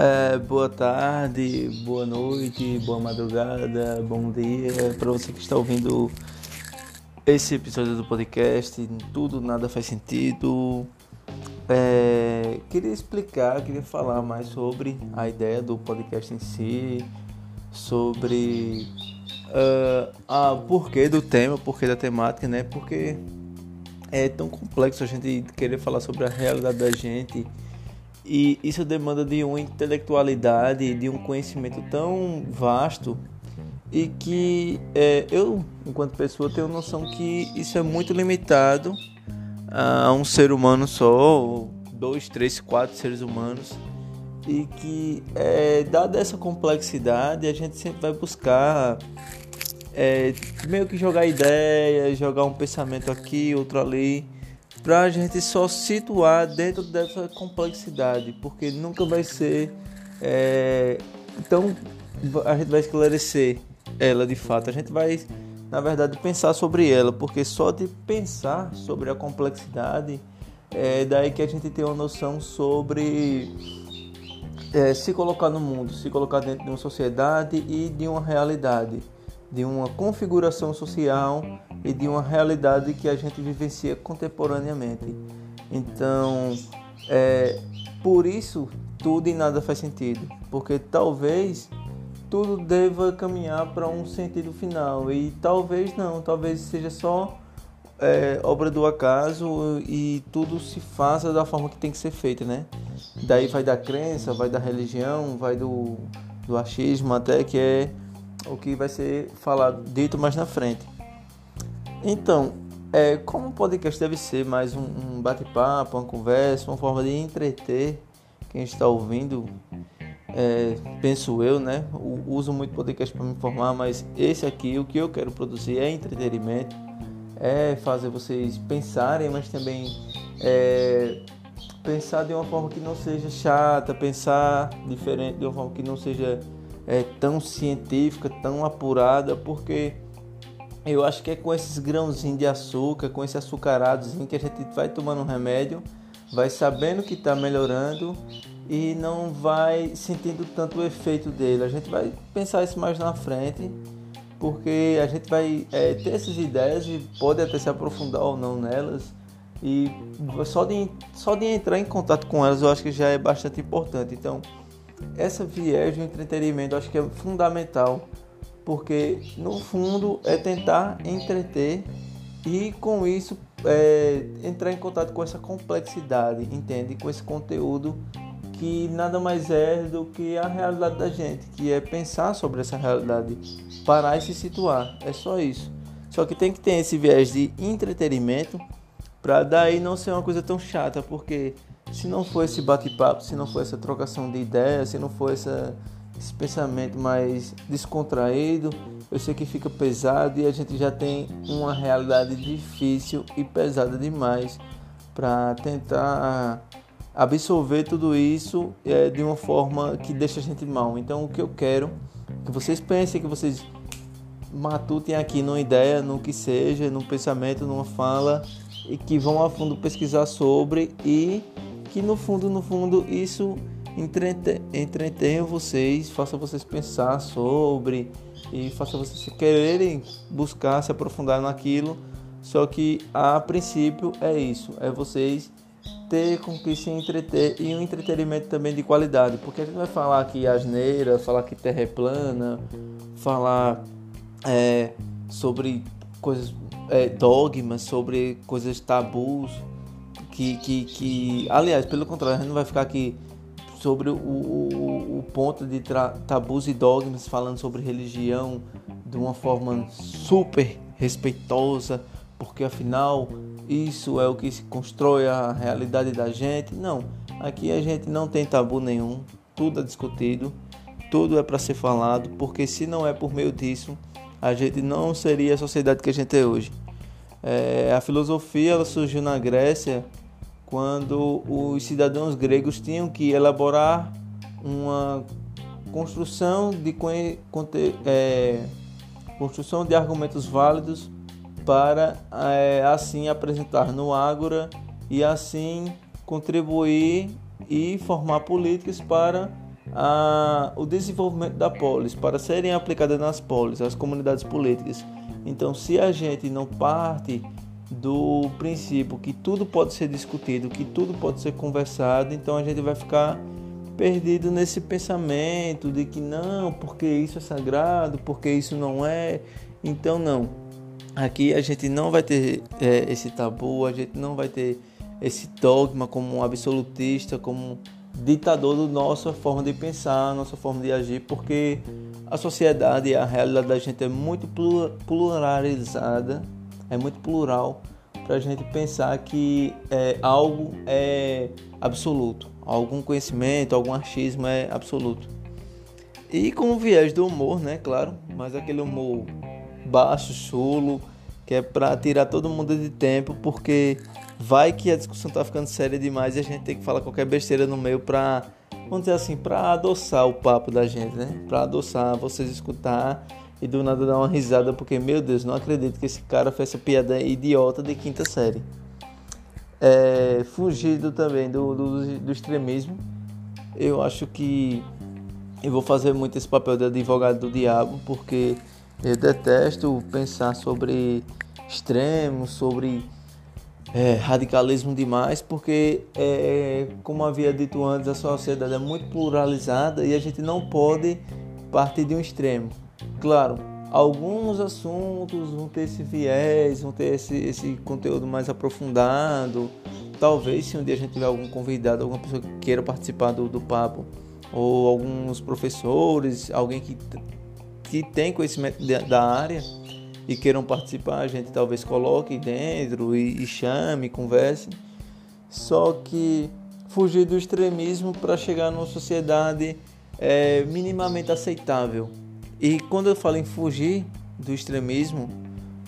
É, boa tarde, boa noite, boa madrugada, bom dia para você que está ouvindo esse episódio do podcast. Tudo nada faz sentido. É, queria explicar, queria falar mais sobre a ideia do podcast em si, sobre uh, a porquê do tema, porquê da temática, né? Porque é tão complexo a gente querer falar sobre a realidade da gente e isso demanda de uma intelectualidade, de um conhecimento tão vasto e que é, eu, enquanto pessoa, tenho noção que isso é muito limitado a um ser humano só, ou dois, três, quatro seres humanos, e que, é, dada essa complexidade, a gente sempre vai buscar é, meio que jogar ideias, jogar um pensamento aqui, outro ali para a gente só situar dentro dessa complexidade, porque nunca vai ser. É, então, a gente vai esclarecer ela de fato. A gente vai, na verdade, pensar sobre ela, porque só de pensar sobre a complexidade é daí que a gente tem uma noção sobre é, se colocar no mundo, se colocar dentro de uma sociedade e de uma realidade, de uma configuração social e de uma realidade que a gente vivencia contemporaneamente. Então, é, por isso, tudo e nada faz sentido, porque talvez tudo deva caminhar para um sentido final e talvez não, talvez seja só é, obra do acaso e tudo se faça da forma que tem que ser feito, né? Daí vai da crença, vai da religião, vai do, do achismo até que é o que vai ser falado dito mais na frente. Então, é, como o podcast deve ser mais um, um bate-papo, uma conversa, uma forma de entreter quem está ouvindo, é, penso eu, né? Uso muito podcast para me informar, mas esse aqui, o que eu quero produzir é entretenimento, é fazer vocês pensarem, mas também é, pensar de uma forma que não seja chata, pensar diferente, de uma forma que não seja é, tão científica, tão apurada, porque eu acho que é com esses grãozinhos de açúcar, com esse açucaradozinho que a gente vai tomando um remédio, vai sabendo que está melhorando e não vai sentindo tanto o efeito dele. A gente vai pensar isso mais na frente, porque a gente vai é, ter essas ideias e pode até se aprofundar ou não nelas. E só de, só de entrar em contato com elas eu acho que já é bastante importante. Então, essa viés do entretenimento eu acho que é fundamental porque no fundo é tentar entreter e com isso é, entrar em contato com essa complexidade, entende? Com esse conteúdo que nada mais é do que a realidade da gente, que é pensar sobre essa realidade, parar e se situar, é só isso. Só que tem que ter esse viés de entretenimento para daí não ser uma coisa tão chata, porque se não for esse bate-papo, se não for essa trocação de ideias, se não for essa esse pensamento mais descontraído, eu sei que fica pesado e a gente já tem uma realidade difícil e pesada demais para tentar absorver tudo isso é, de uma forma que deixa a gente mal. Então, o que eu quero que vocês pensem, que vocês matutem aqui numa ideia, no que seja, num pensamento, numa fala e que vão a fundo pesquisar sobre e que no fundo, no fundo, isso entretenha vocês, faça vocês pensar sobre e faça vocês quererem buscar se aprofundar naquilo. Só que a princípio é isso, é vocês ter com que se entreter e um entretenimento também de qualidade, porque a gente vai falar aqui asneira, falar que terra é plana, falar é, sobre coisas é, dogmas, sobre coisas tabus, que, que, que aliás, pelo contrário, a gente não vai ficar aqui sobre o, o, ponto de tabus e dogmas, falando sobre religião de uma forma super respeitosa, porque afinal isso é o que se constrói a realidade da gente. Não, aqui a gente não tem tabu nenhum, tudo é discutido, tudo é para ser falado, porque se não é por meio disso, a gente não seria a sociedade que a gente é hoje. É, a filosofia ela surgiu na Grécia quando os cidadãos gregos tinham que elaborar uma construção de, é, construção de argumentos válidos para é, assim apresentar no Ágora e assim contribuir e formar políticas para a, o desenvolvimento da polis para serem aplicadas nas polis, as comunidades políticas. Então, se a gente não parte do princípio que tudo pode ser discutido, que tudo pode ser conversado, então a gente vai ficar perdido nesse pensamento de que não, porque isso é sagrado, porque isso não é. Então, não. Aqui a gente não vai ter é, esse tabu, a gente não vai ter esse dogma como um absolutista, como ditador da nossa forma de pensar, nossa forma de agir, porque a sociedade, a realidade da gente é muito pluralizada, é muito plural para a gente pensar que é, algo é absoluto, algum conhecimento, algum achismo é absoluto. E com o viés do humor, né, claro, mas aquele humor baixo, chulo, que é para tirar todo mundo de tempo, porque vai que a discussão tá ficando séria demais e a gente tem que falar qualquer besteira no meio para vamos dizer assim, para adoçar o papo da gente, né? Para adoçar, vocês escutar e do nada dar uma risada, porque, meu Deus, não acredito que esse cara fez essa piada idiota de quinta série. É, fugido também do, do, do extremismo, eu acho que eu vou fazer muito esse papel de advogado do diabo, porque eu detesto pensar sobre extremos, sobre é, radicalismo demais, porque, é, como havia dito antes, a sociedade é muito pluralizada e a gente não pode partir de um extremo. Claro, alguns assuntos vão ter esse viés, vão ter esse, esse conteúdo mais aprofundado. Talvez, se um dia a gente tiver algum convidado, alguma pessoa que queira participar do, do papo, ou alguns professores, alguém que, que tem conhecimento da área e queiram participar, a gente talvez coloque dentro e, e chame, converse. Só que fugir do extremismo para chegar numa sociedade é, minimamente aceitável. E quando eu falo em fugir do extremismo,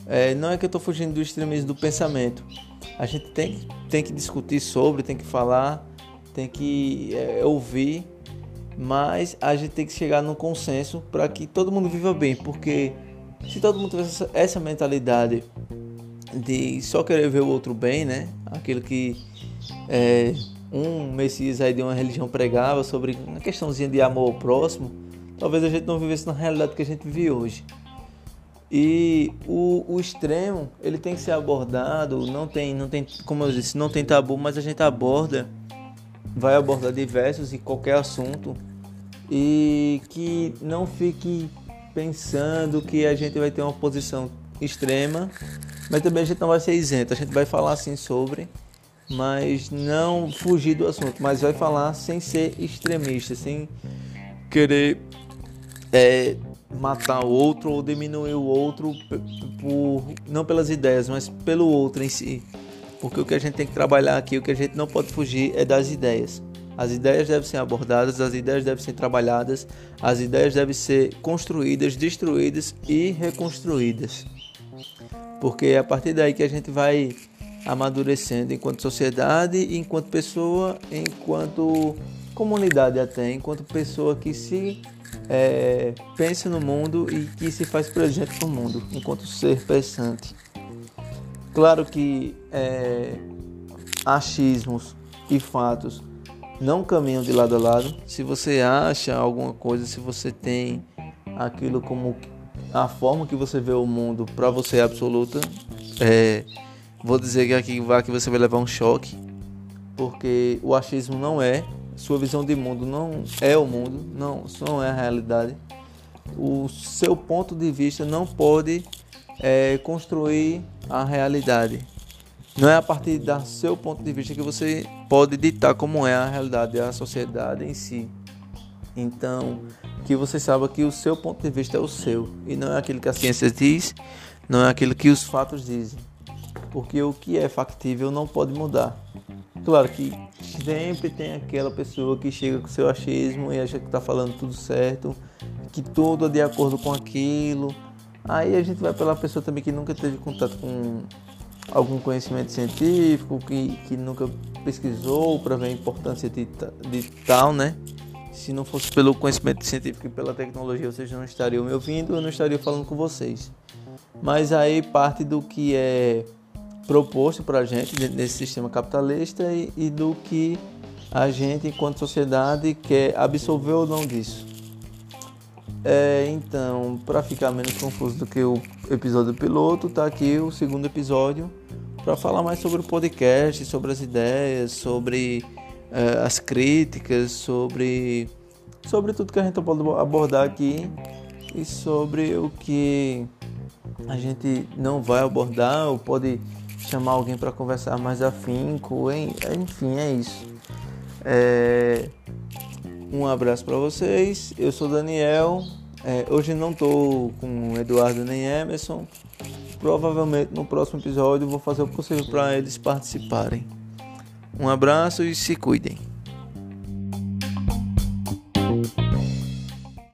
é, não é que eu estou fugindo do extremismo do pensamento. A gente tem, tem que discutir sobre, tem que falar, tem que é, ouvir, mas a gente tem que chegar num consenso para que todo mundo viva bem, porque se todo mundo tivesse essa, essa mentalidade de só querer ver o outro bem, né? Aquilo que é, um Messias aí de uma religião pregava sobre uma questãozinha de amor ao próximo, talvez a gente não vivesse na realidade que a gente vive hoje. E o, o extremo, ele tem que ser abordado, não tem, não tem, como eu disse, não tem tabu, mas a gente aborda, vai abordar diversos e qualquer assunto e que não fique pensando que a gente vai ter uma posição extrema, mas também a gente não vai ser isento. A gente vai falar assim sobre, mas não fugir do assunto, mas vai falar sem ser extremista, sem querer é, matar o outro ou diminuir o outro por não pelas ideias, mas pelo outro em si. Porque o que a gente tem que trabalhar aqui, o que a gente não pode fugir é das ideias. As ideias devem ser abordadas, as ideias devem ser trabalhadas, as ideias devem ser construídas, destruídas e reconstruídas. Porque é a partir daí que a gente vai amadurecendo enquanto sociedade, enquanto pessoa, enquanto comunidade até, enquanto pessoa que se é, pensa no mundo e que se faz presente no mundo, enquanto ser pensante. Claro que é, achismos e fatos não caminham de lado a lado. Se você acha alguma coisa, se você tem aquilo como a forma que você vê o mundo para você é absoluta, é, vou dizer que aqui vai que você vai levar um choque, porque o achismo não é, sua visão de mundo não é o mundo, não, isso não é a realidade. O seu ponto de vista não pode é, construir a realidade. Não é a partir do seu ponto de vista que você pode ditar como é a realidade da sociedade em si. Então, que você saiba que o seu ponto de vista é o seu e não é aquilo que a ciência diz, não é aquilo que os fatos dizem. Porque o que é factível não pode mudar. Claro que sempre tem aquela pessoa que chega com seu achismo e acha que está falando tudo certo, que tudo é de acordo com aquilo. Aí a gente vai pela pessoa também que nunca teve contato com algum conhecimento científico, que, que nunca pesquisou para ver a importância de, de tal, né? Se não fosse pelo conhecimento científico e pela tecnologia, vocês não estariam me ouvindo, eu não estaria falando com vocês. Mas aí parte do que é proposto para a gente nesse sistema capitalista e, e, do que a gente, enquanto sociedade, quer absorver ou não disso. É, então, para ficar menos confuso do que o episódio piloto, tá aqui o segundo episódio para falar mais sobre o podcast, sobre as ideias, sobre é, as críticas, sobre sobre tudo que a gente pode abordar aqui e sobre o que a gente não vai abordar ou pode chamar alguém para conversar mais afinco, enfim, é isso. É... Um abraço para vocês. Eu sou Daniel. É, hoje não estou com Eduardo nem Emerson. Provavelmente no próximo episódio vou fazer o possível para eles participarem. Um abraço e se cuidem.